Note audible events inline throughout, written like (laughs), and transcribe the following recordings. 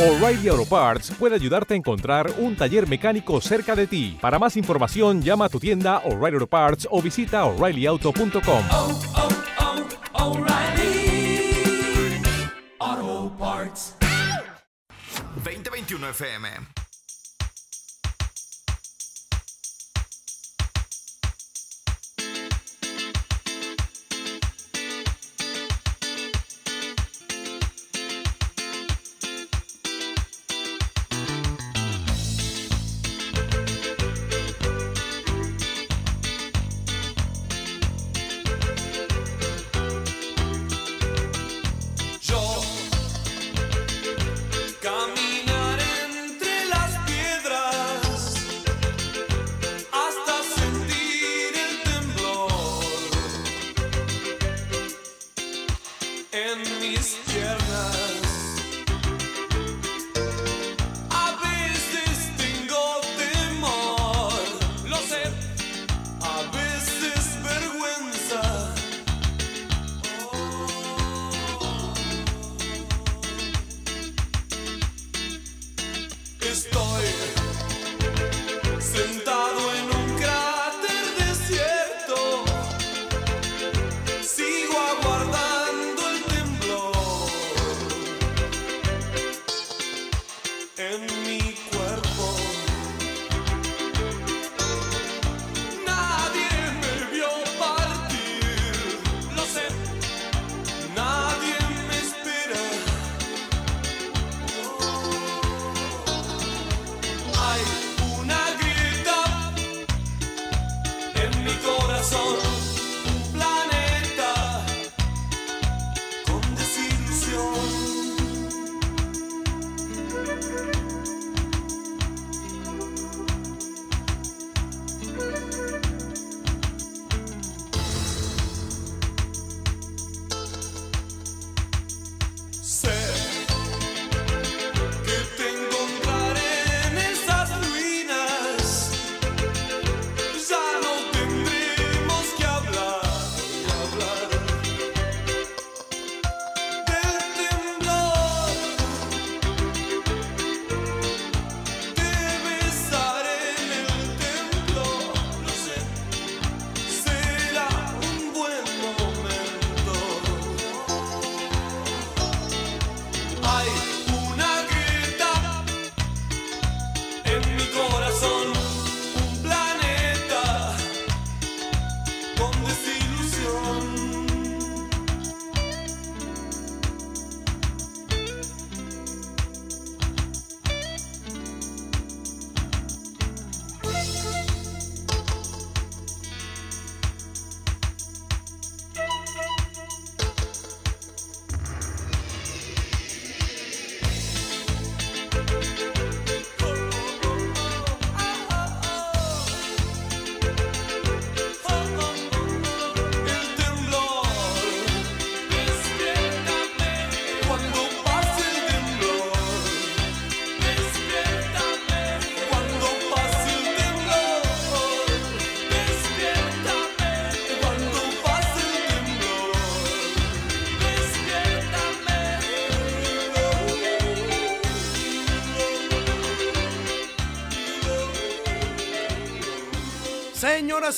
O'Reilly Auto Parts puede ayudarte a encontrar un taller mecánico cerca de ti. Para más información, llama a tu tienda O'Reilly Auto Parts o visita oreillyauto.com. oh, oh, O'Reilly Auto Parts. 2021 FM.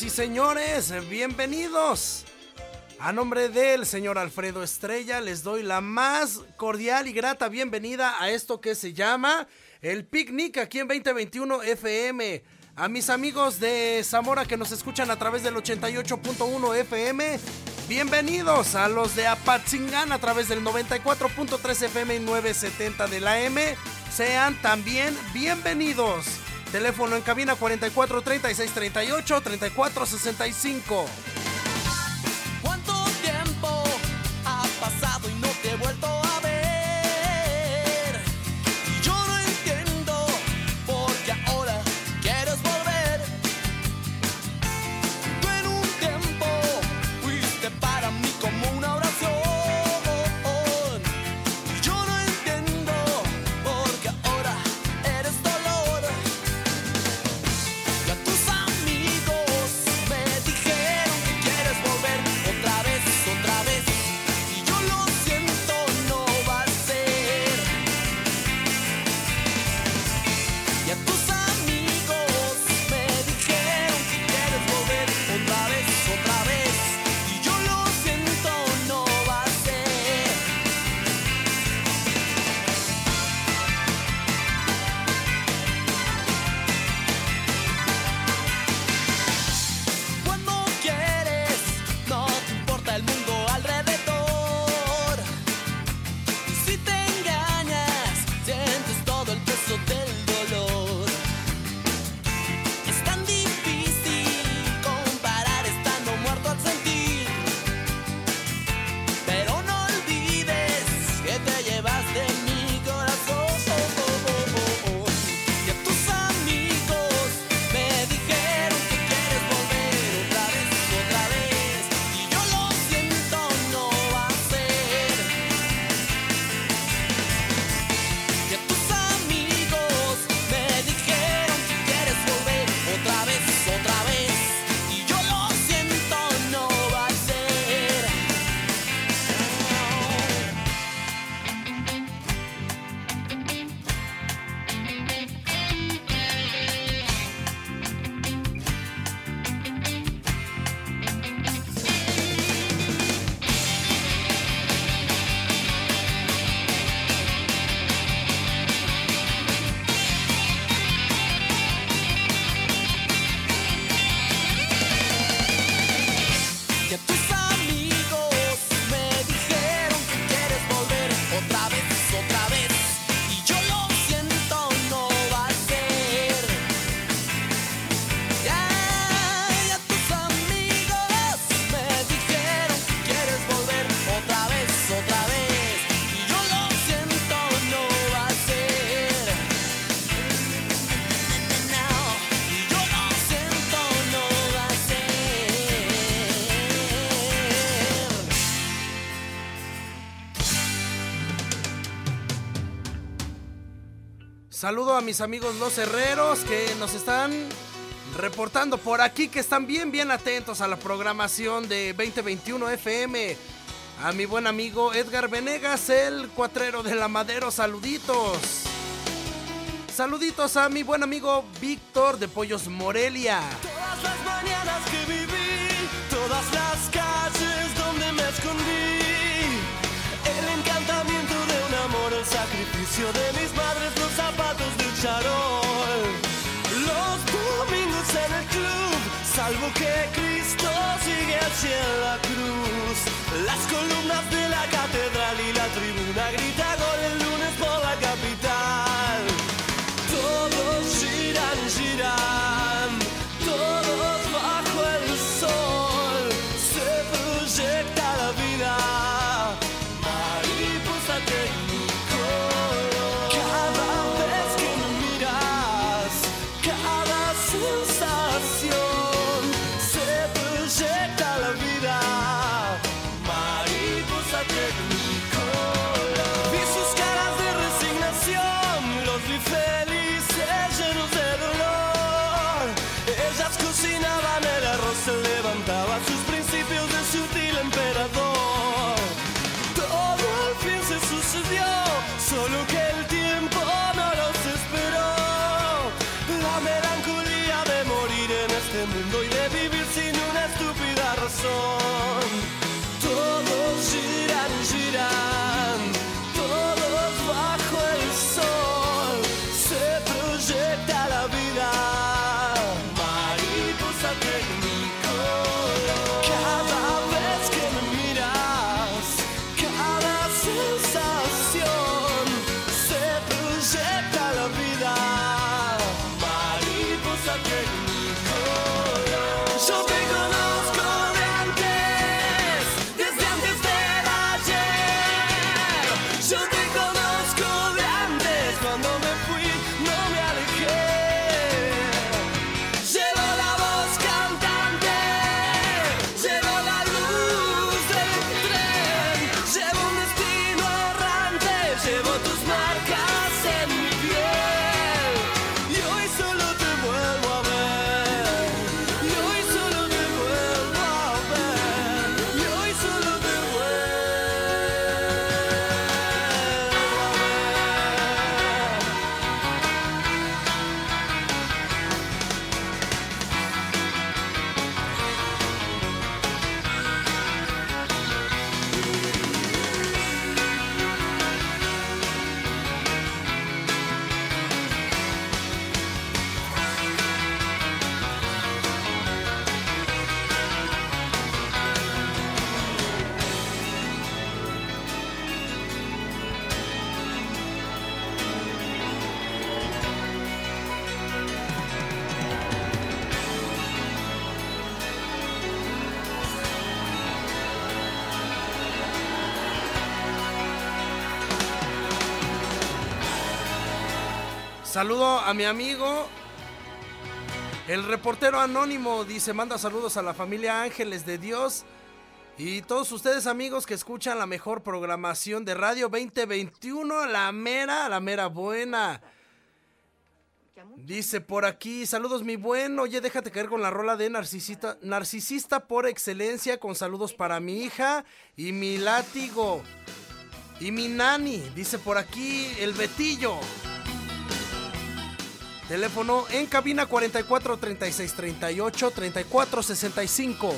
Y señores, bienvenidos. A nombre del señor Alfredo Estrella, les doy la más cordial y grata bienvenida a esto que se llama el Picnic aquí en 2021 FM. A mis amigos de Zamora que nos escuchan a través del 88.1 FM, bienvenidos. A los de Apatzingán a través del 94.3 FM y 970 de la M, sean también bienvenidos. Teléfono en cabina 44 36 38 34 65. Saludo a mis amigos los herreros que nos están reportando por aquí, que están bien, bien atentos a la programación de 2021 FM. A mi buen amigo Edgar Venegas, el cuatrero de la Madero, saluditos. Saluditos a mi buen amigo Víctor de Pollos Morelia. Todas las mañanas que viví, todas las calles donde me escondí. El encantamiento de un amor, el sacrificio de mis madres, los zapatos Los domingos en el club, salvo que Cristo sigue hacia la cruz. Las columnas de la catedral y la tribuna Saludo a mi amigo. El reportero anónimo dice, manda saludos a la familia Ángeles de Dios y todos ustedes amigos que escuchan la mejor programación de Radio 2021, la mera, la mera buena. Dice por aquí, saludos mi buen, oye déjate caer con la rola de narcisista, narcisista por excelencia, con saludos para mi hija y mi látigo y mi nani, dice por aquí el Betillo. Teléfono en cabina 44 36 38 34 65.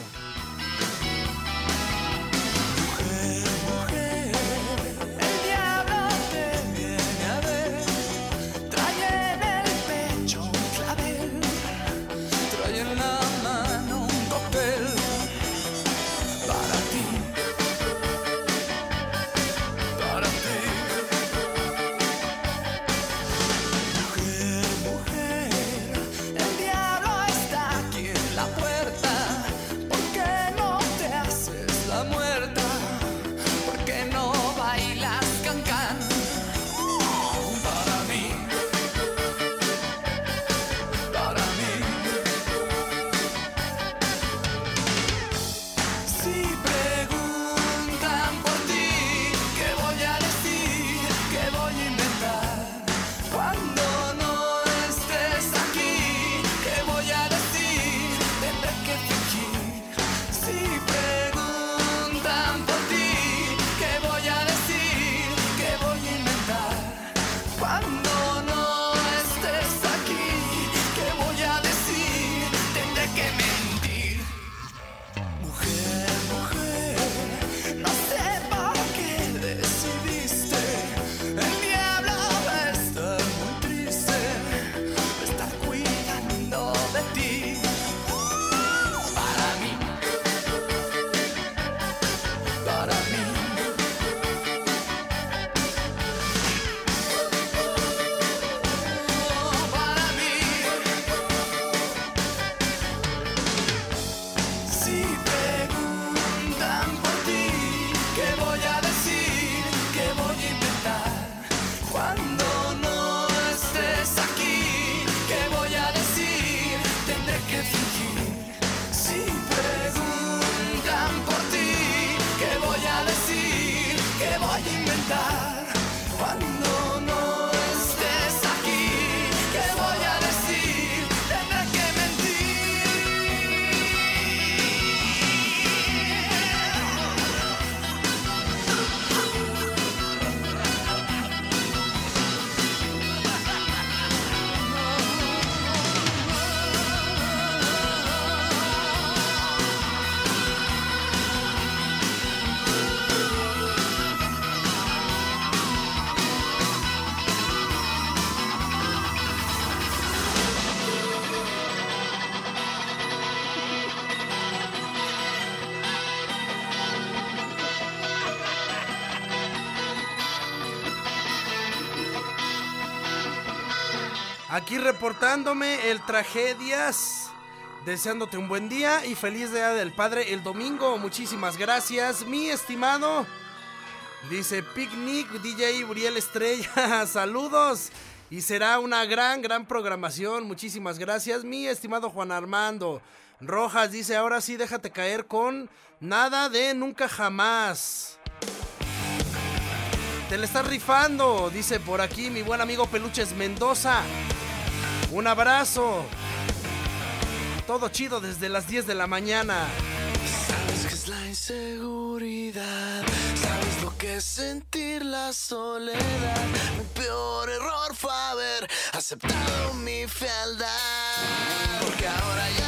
Aquí reportándome el Tragedias. Deseándote un buen día y feliz Día del Padre el domingo. Muchísimas gracias, mi estimado. Dice Picnic DJ Uriel Estrella. (laughs) Saludos. Y será una gran, gran programación. Muchísimas gracias, mi estimado Juan Armando. Rojas dice, ahora sí déjate caer con nada de nunca jamás. Te le estás rifando, dice por aquí mi buen amigo Peluches Mendoza. Un abrazo. Todo chido desde las 10 de la mañana. Sabes que es la inseguridad, sabes lo que es sentir la soledad. Mi peor error fue haber aceptado mi fealdad. Porque ahora ya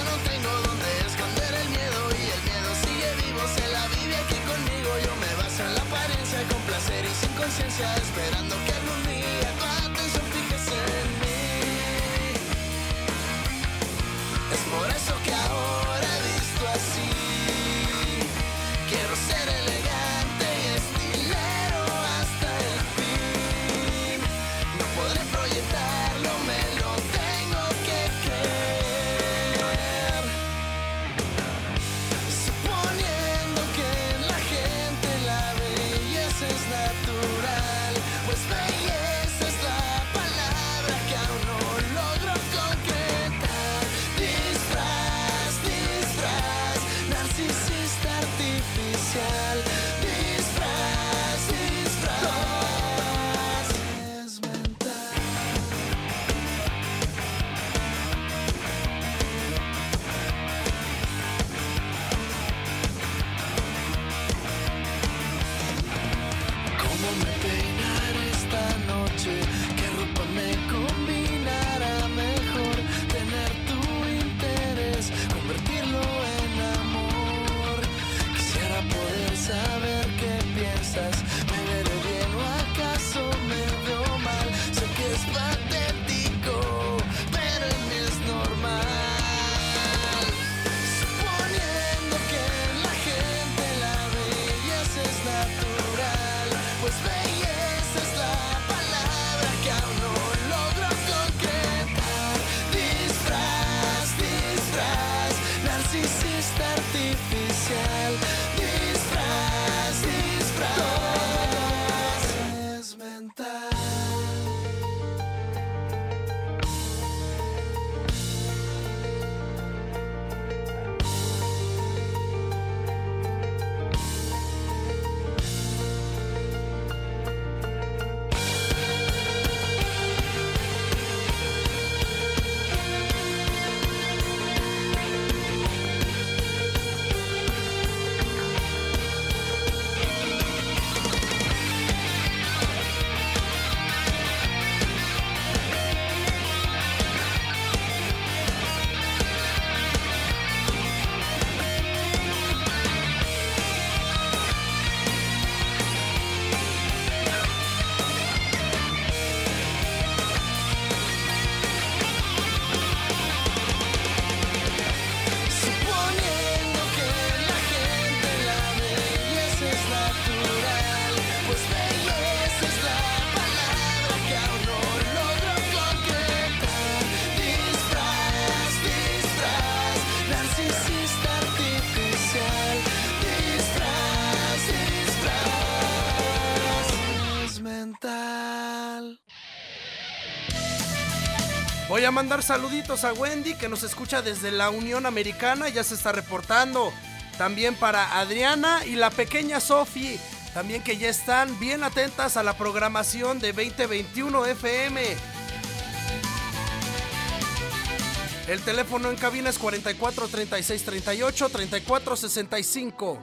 a mandar saluditos a Wendy que nos escucha desde la Unión Americana, ya se está reportando. También para Adriana y la pequeña Sophie, también que ya están bien atentas a la programación de 2021 FM. El teléfono en cabina es 44 36 38 34 65.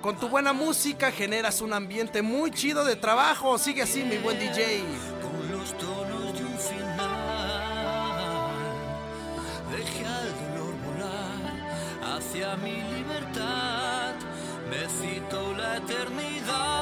Con tu buena música generas un ambiente muy chido de trabajo. Sigue así, mi buen DJ los tonos de un final. Dejé al dolor volar hacia mi libertad, me citó la eternidad.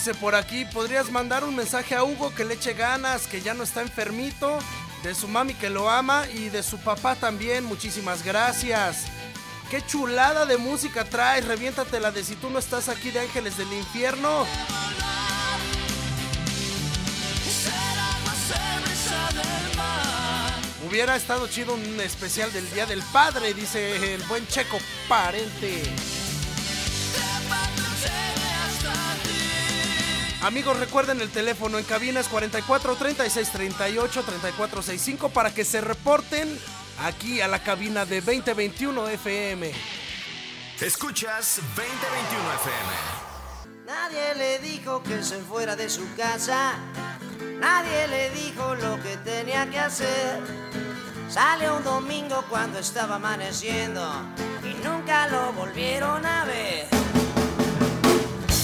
Dice por aquí, ¿podrías mandar un mensaje a Hugo que le eche ganas, que ya no está enfermito? De su mami que lo ama y de su papá también, muchísimas gracias. Qué chulada de música traes, reviéntatela de si tú no estás aquí de Ángeles del Infierno. Hubiera estado chido un especial del Día del Padre, dice el buen Checo Parente. Amigos, recuerden el teléfono en cabinas 44 36 38 34 65 para que se reporten aquí a la cabina de 2021 FM. Escuchas 2021 FM. Nadie le dijo que se fuera de su casa. Nadie le dijo lo que tenía que hacer. Sale un domingo cuando estaba amaneciendo y nunca lo volvieron a ver.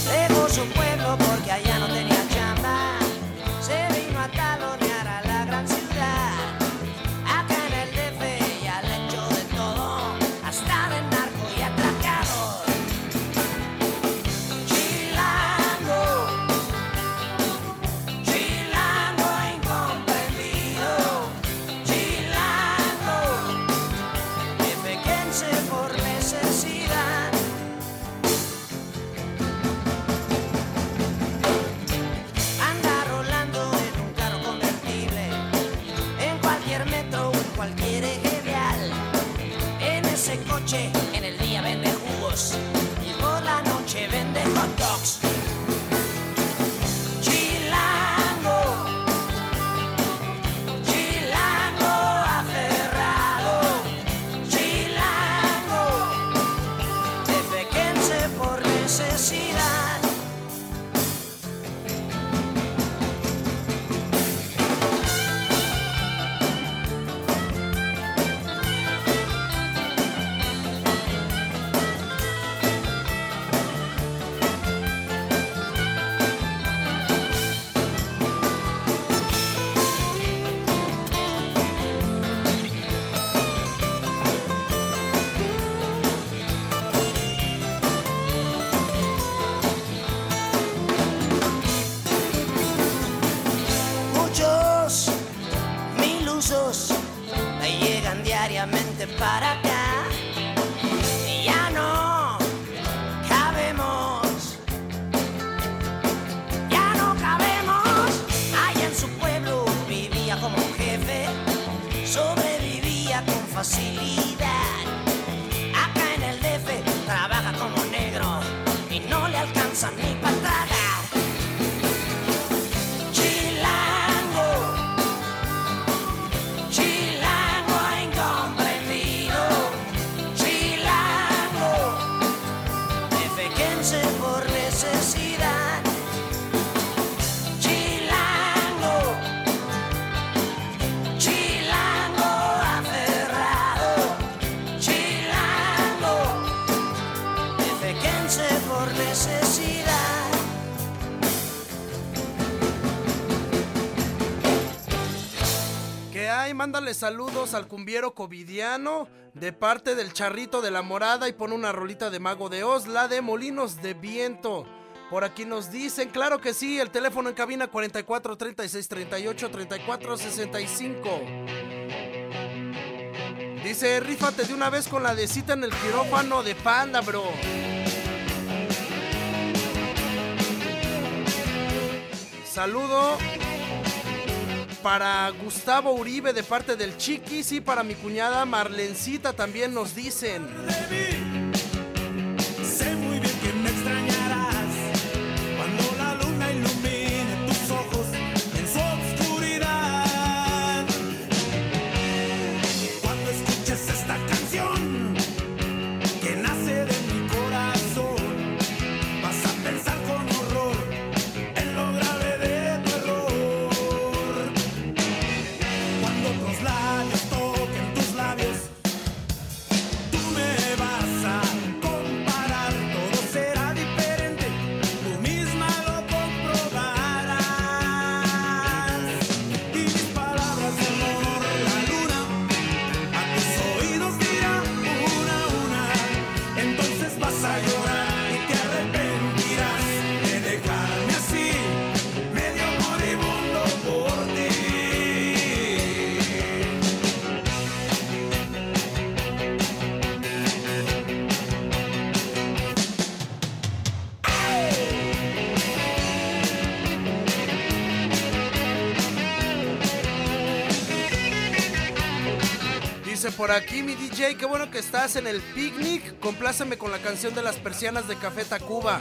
Dejó su pueblo porque allá no tenía chamba. Se vino a talonear saludos al cumbiero covidiano de parte del charrito de la morada y pone una rolita de mago de Oz, la de molinos de viento. Por aquí nos dicen, claro que sí, el teléfono en cabina 44 36 38 34 65. Dice, rífate de una vez con la de cita en el quirófano de Panda, bro. Saludo para Gustavo Uribe de parte del Chiquis y para mi cuñada Marlencita también nos dicen. Por aquí mi DJ, qué bueno que estás en el picnic. Compláceme con la canción de las persianas de Café Tacuba.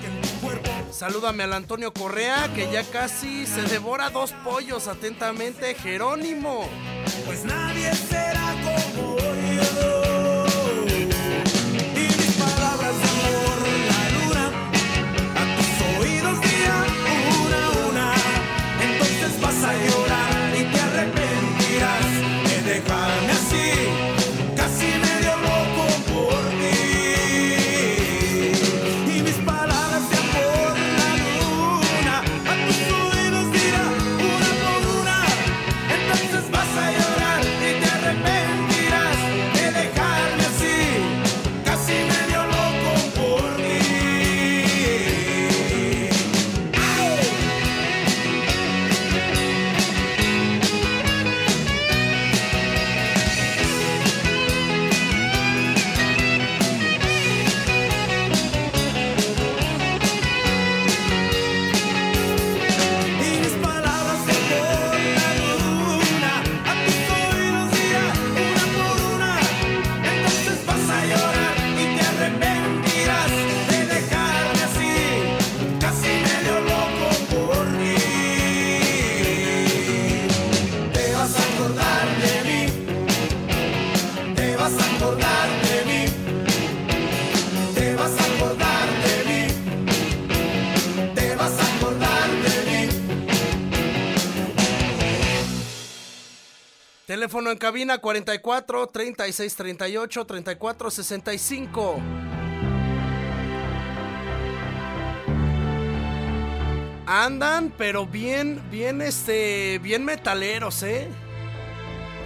Salúdame al Antonio Correa, que ya casi se devora dos pollos. Atentamente, Jerónimo. Pues nadie será Teléfono en cabina 44 36 38 34 65. Andan, pero bien, bien, este, bien metaleros, ¿eh?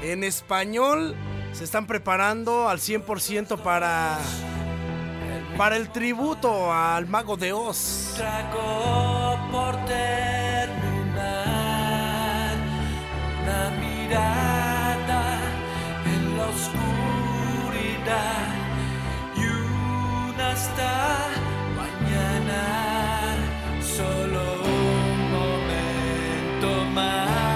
En español se están preparando al 100% para, para el tributo al mago de Oz. Trago por terminar una mirada y una hasta mañana. Solo un momento más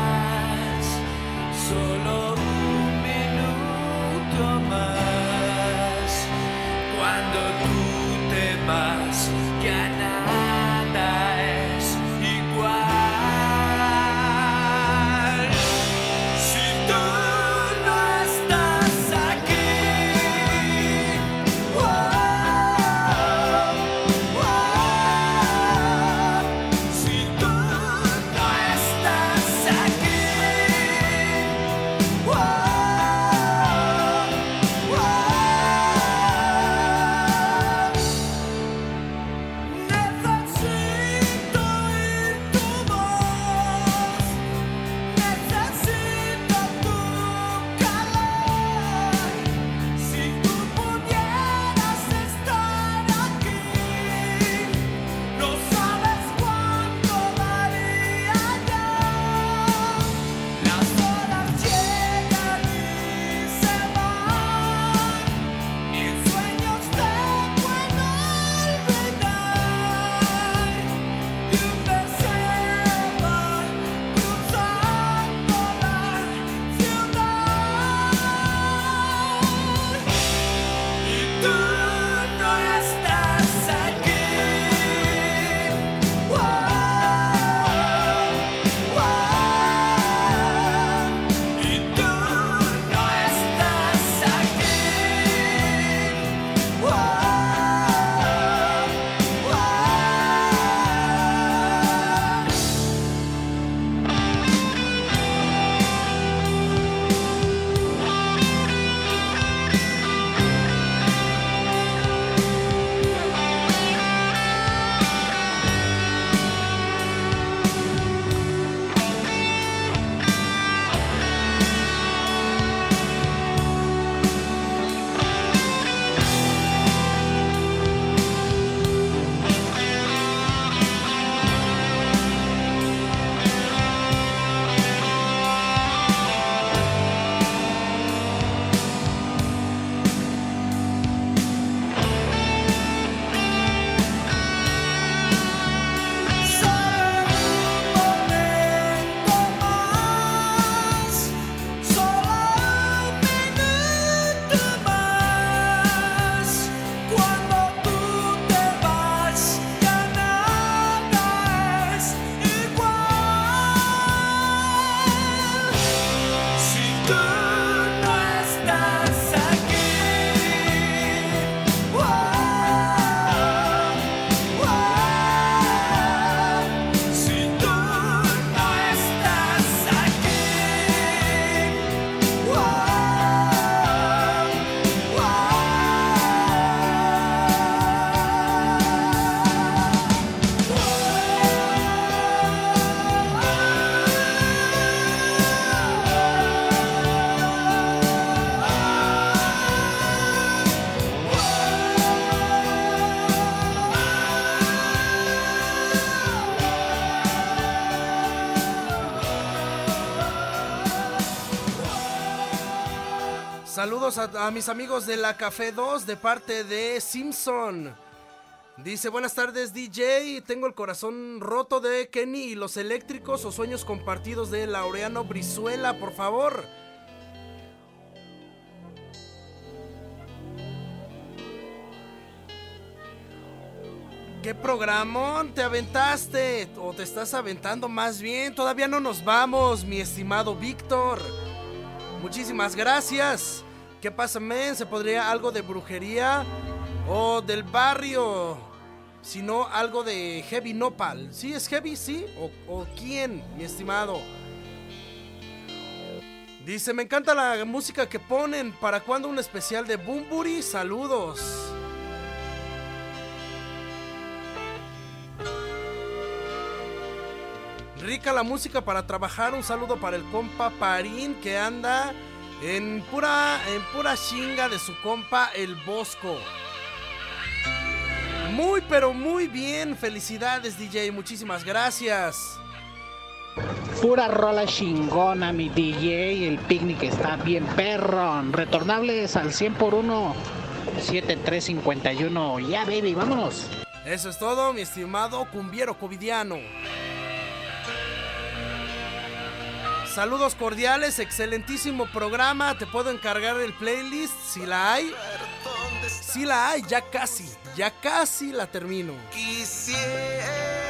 Saludos a, mis amigos de la Café 2 de parte de Simpson. Dice, buenas tardes DJ, tengo el corazón roto de Kenny y los eléctricos o sueños compartidos de Laureano Brizuela, por favor. ¿Qué programón te aventaste? ¿O te estás aventando más bien? Todavía no nos vamos, mi estimado Víctor. Muchísimas gracias. ¿Qué pasa, men? ¿Se podría algo de brujería? ¿O del barrio? Si no, algo de Heavy Nopal. ¿Sí es Heavy? ¿Sí? ¿O, o quién, mi estimado? Dice, me encanta la música que ponen. ¿Para cuándo un especial de Bumburi? Saludos. Rica la música para trabajar. Un saludo para el compa Parín que anda en pura, en pura chinga de su compa el Bosco. Muy, pero muy bien. Felicidades, DJ. Muchísimas gracias. Pura rola chingona, mi DJ. El picnic está bien perro. Retornables al 100 por 1. 7351. Ya, baby, vámonos. Eso es todo, mi estimado cumbiero covidiano. Saludos cordiales, excelentísimo programa. Te puedo encargar el playlist si la hay. Si la hay, ya casi, ya casi la termino. Quisiera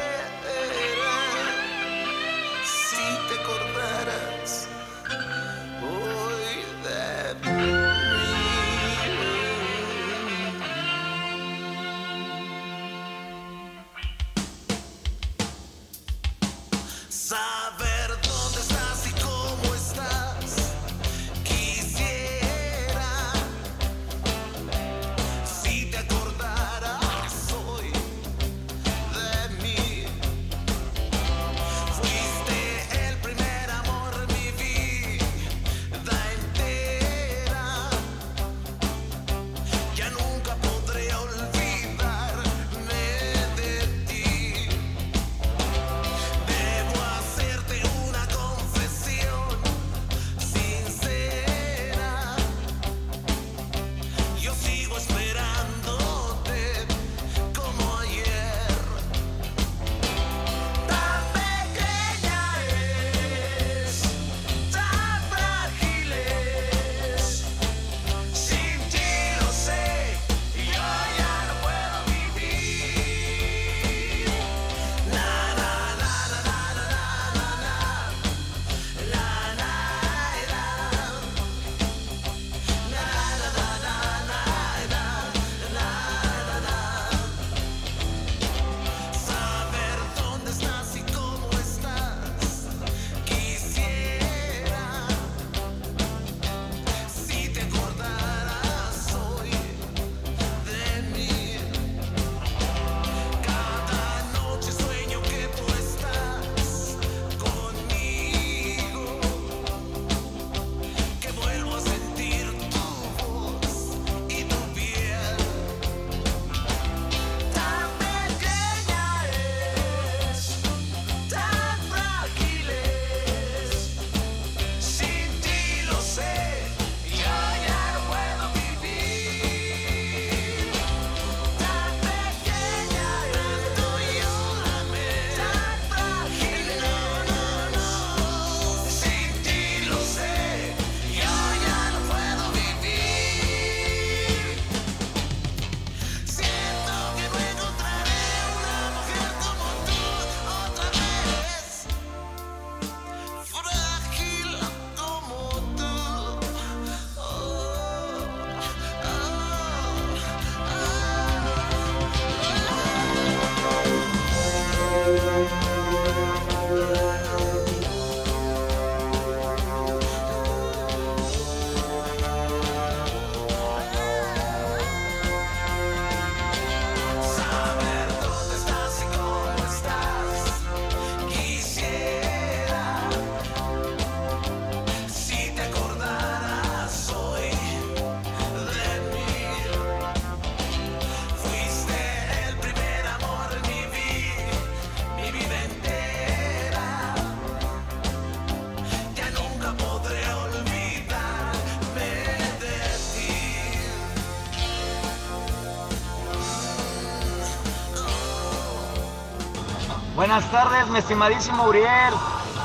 Buenas tardes, mi estimadísimo Uriel.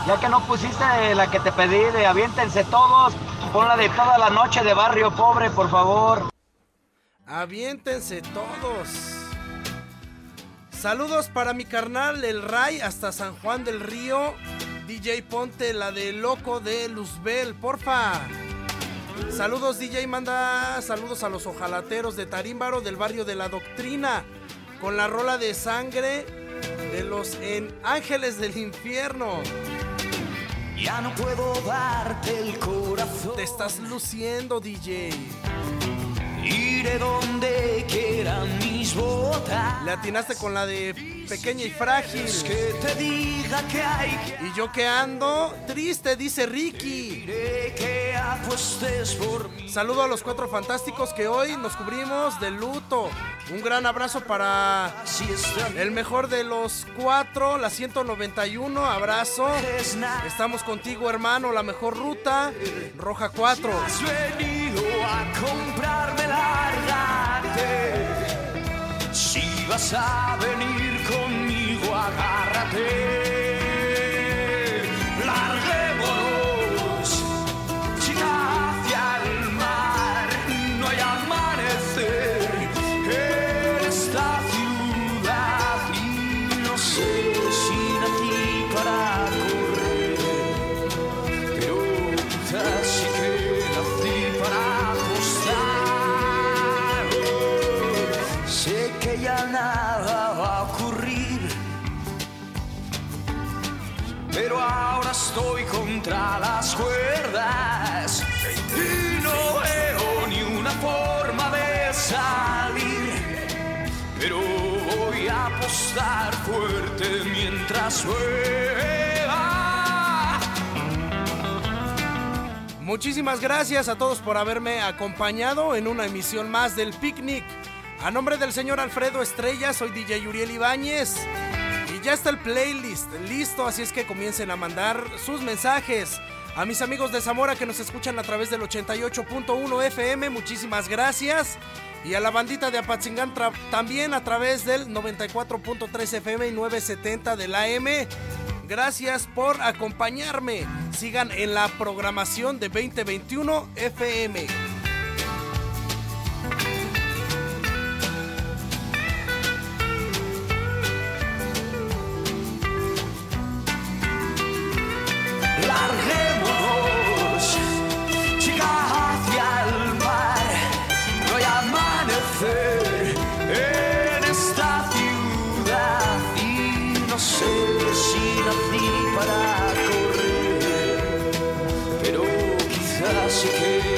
Ya que no pusiste la que te pedí de aviéntense todos, pon la de toda la noche de barrio pobre, por favor. Aviéntense todos. Saludos para mi carnal, el Ray, hasta San Juan del Río. DJ Ponte, la de Loco de Luzbel, porfa. Saludos, DJ, manda saludos a los ojalateros de Tarímbaro del barrio de la Doctrina. Con la rola de sangre de los en Ángeles del Infierno. Ya no puedo darte el corazón. Te estás luciendo, DJ. Iré donde quieran mis botas. Le atinaste con la de pequeña y frágil. Que te diga que hay que Y yo que ando triste, dice Ricky. Iré que apuestes por mí. Saludo a los cuatro fantásticos que hoy nos cubrimos de luto. Un gran abrazo para el mejor de los cuatro, la 191. Abrazo. Estamos contigo, hermano. La mejor ruta, Roja 4. A comprarme largarte. Si vas a venir conmigo, agárrate. Pero ahora estoy contra las cuerdas. Y no veo ni una forma de salir. Pero voy a apostar fuerte mientras llueva. Muchísimas gracias a todos por haberme acompañado en una emisión más del Picnic. A nombre del señor Alfredo Estrella, soy DJ Uriel Ibáñez. Ya está el playlist listo, así es que comiencen a mandar sus mensajes. A mis amigos de Zamora que nos escuchan a través del 88.1 FM, muchísimas gracias. Y a la bandita de Apatzingán también a través del 94.3 FM y 970 del AM. Gracias por acompañarme. Sigan en la programación de 2021 FM. Quizás sí